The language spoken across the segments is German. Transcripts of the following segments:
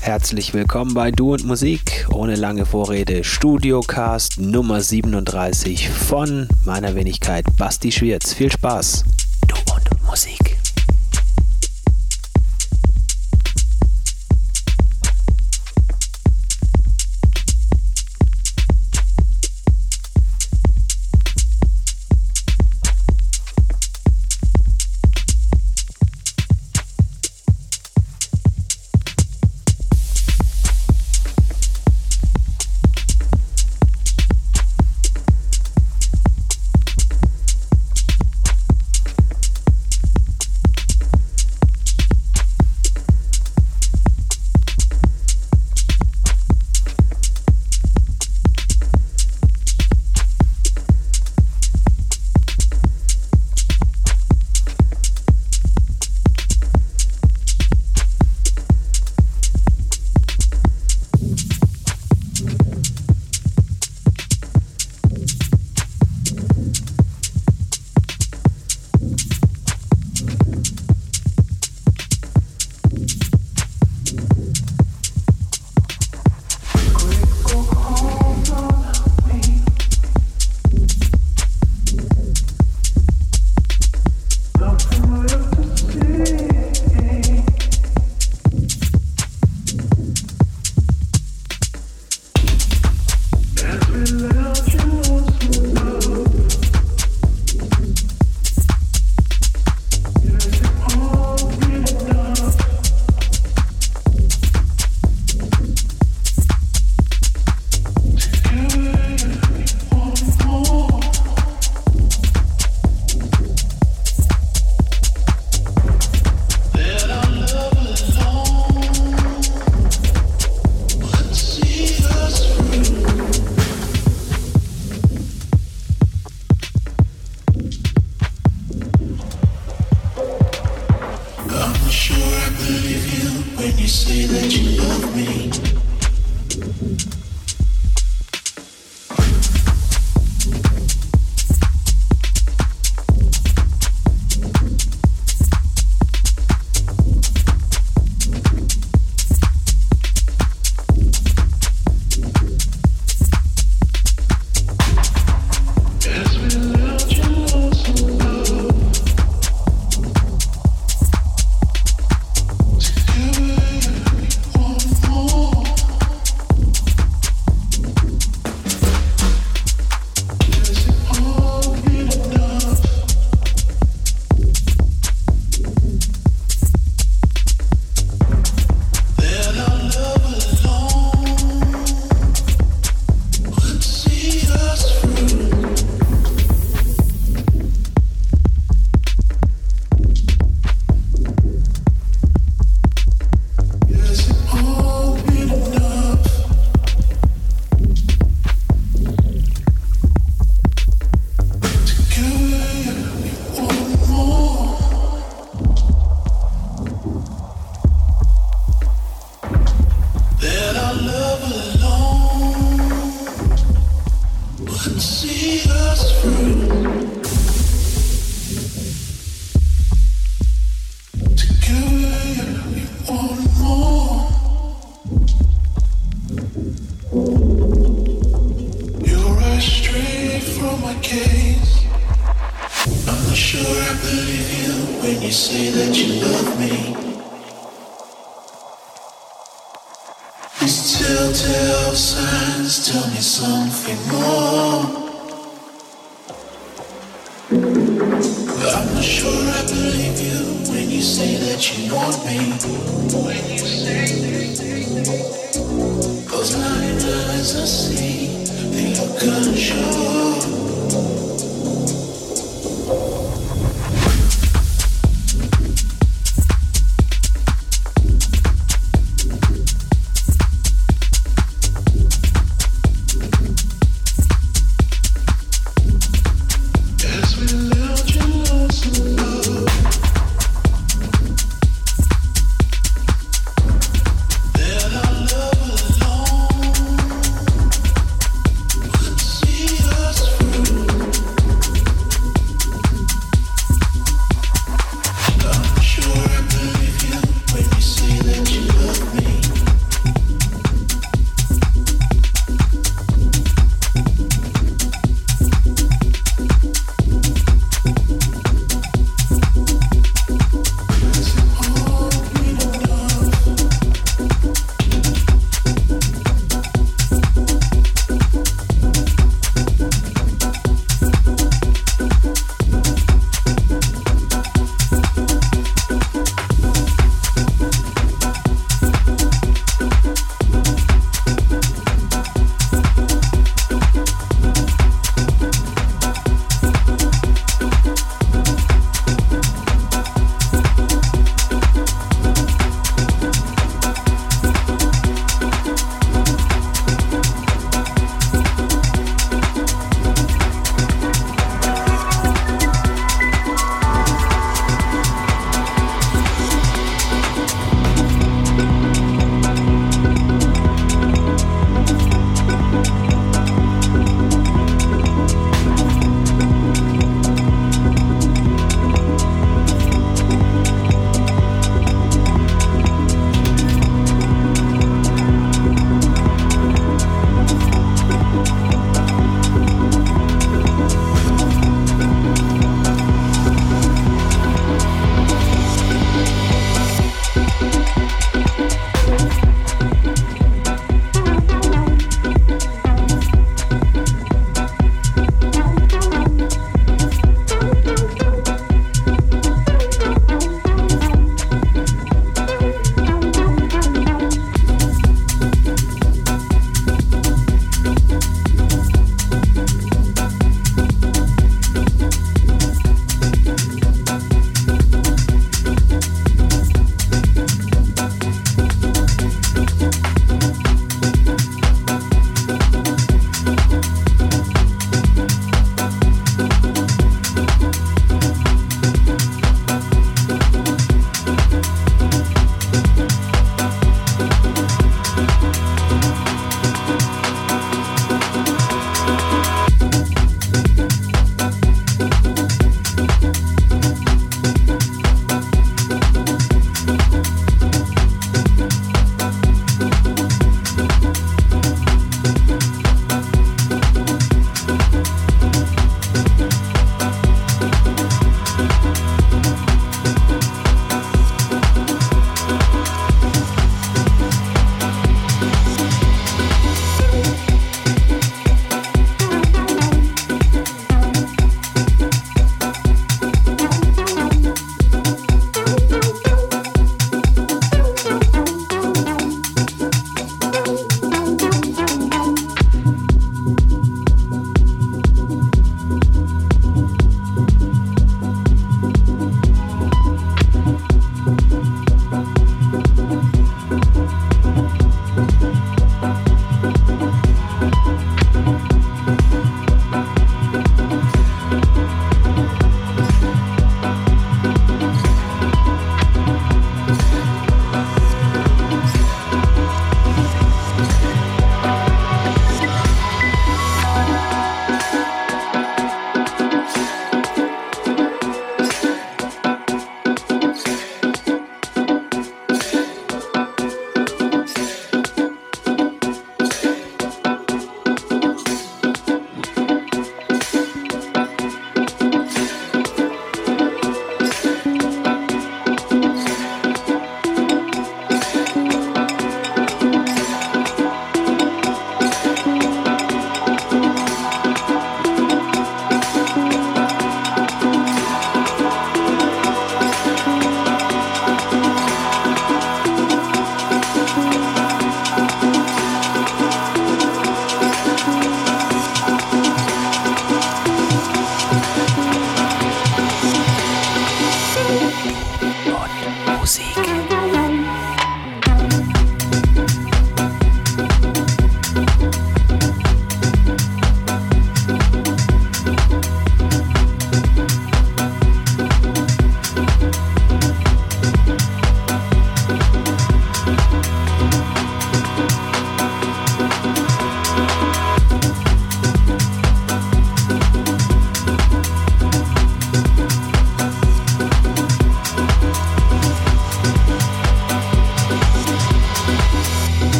Herzlich willkommen bei Du und Musik. Ohne lange Vorrede, Studiocast Nummer 37 von meiner Wenigkeit Basti Schwierz. Viel Spaß. Du und Musik.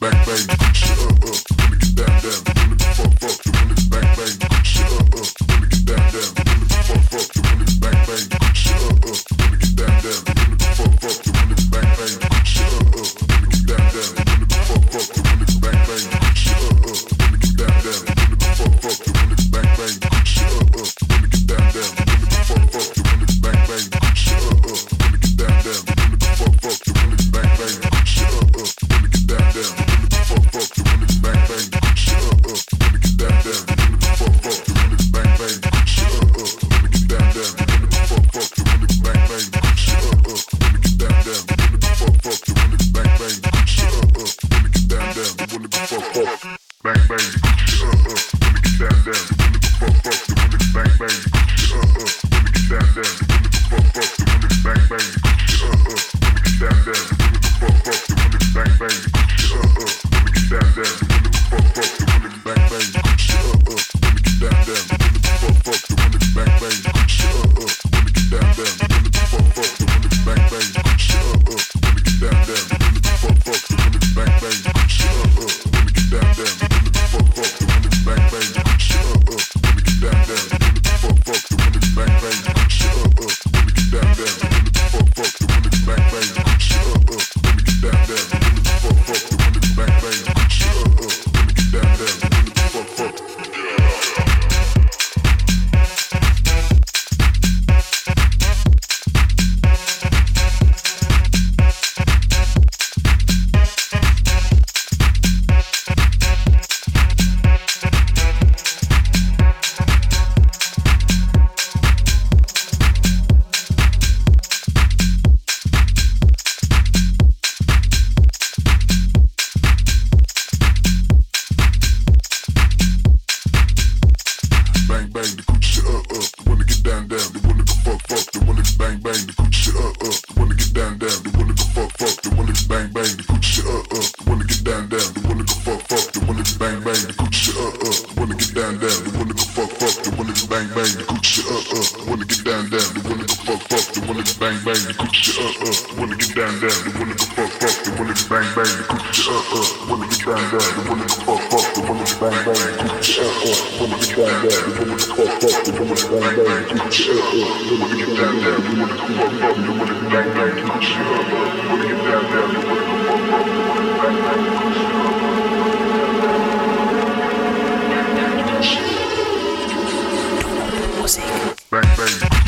Bang, bang, shit up, up. Let me get down, down. Let me fuck, fuck. Bang, bang.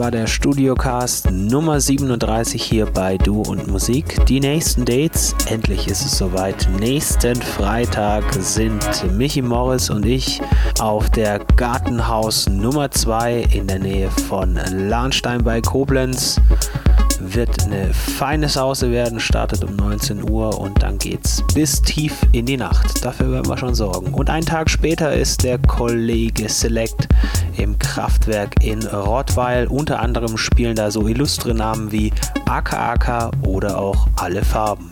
War der Studiocast Nummer 37 hier bei Du und Musik. Die nächsten Dates, endlich ist es soweit. Nächsten Freitag sind Michi Morris und ich auf der Gartenhaus Nummer 2 in der Nähe von Lahnstein bei Koblenz wird eine feine Sause werden, startet um 19 Uhr und dann geht's bis tief in die Nacht. Dafür werden wir schon sorgen. Und einen Tag später ist der Kollege Select Kraftwerk in Rottweil. Unter anderem spielen da so illustre Namen wie AKAK oder auch Alle Farben.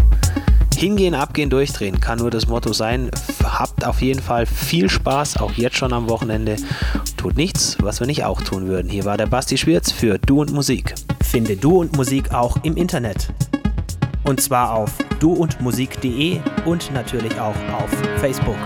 Hingehen, abgehen, durchdrehen kann nur das Motto sein. Habt auf jeden Fall viel Spaß, auch jetzt schon am Wochenende. Tut nichts, was wir nicht auch tun würden. Hier war der Basti Schwirz für Du und Musik. Finde Du und Musik auch im Internet. Und zwar auf duundmusik.de und natürlich auch auf Facebook.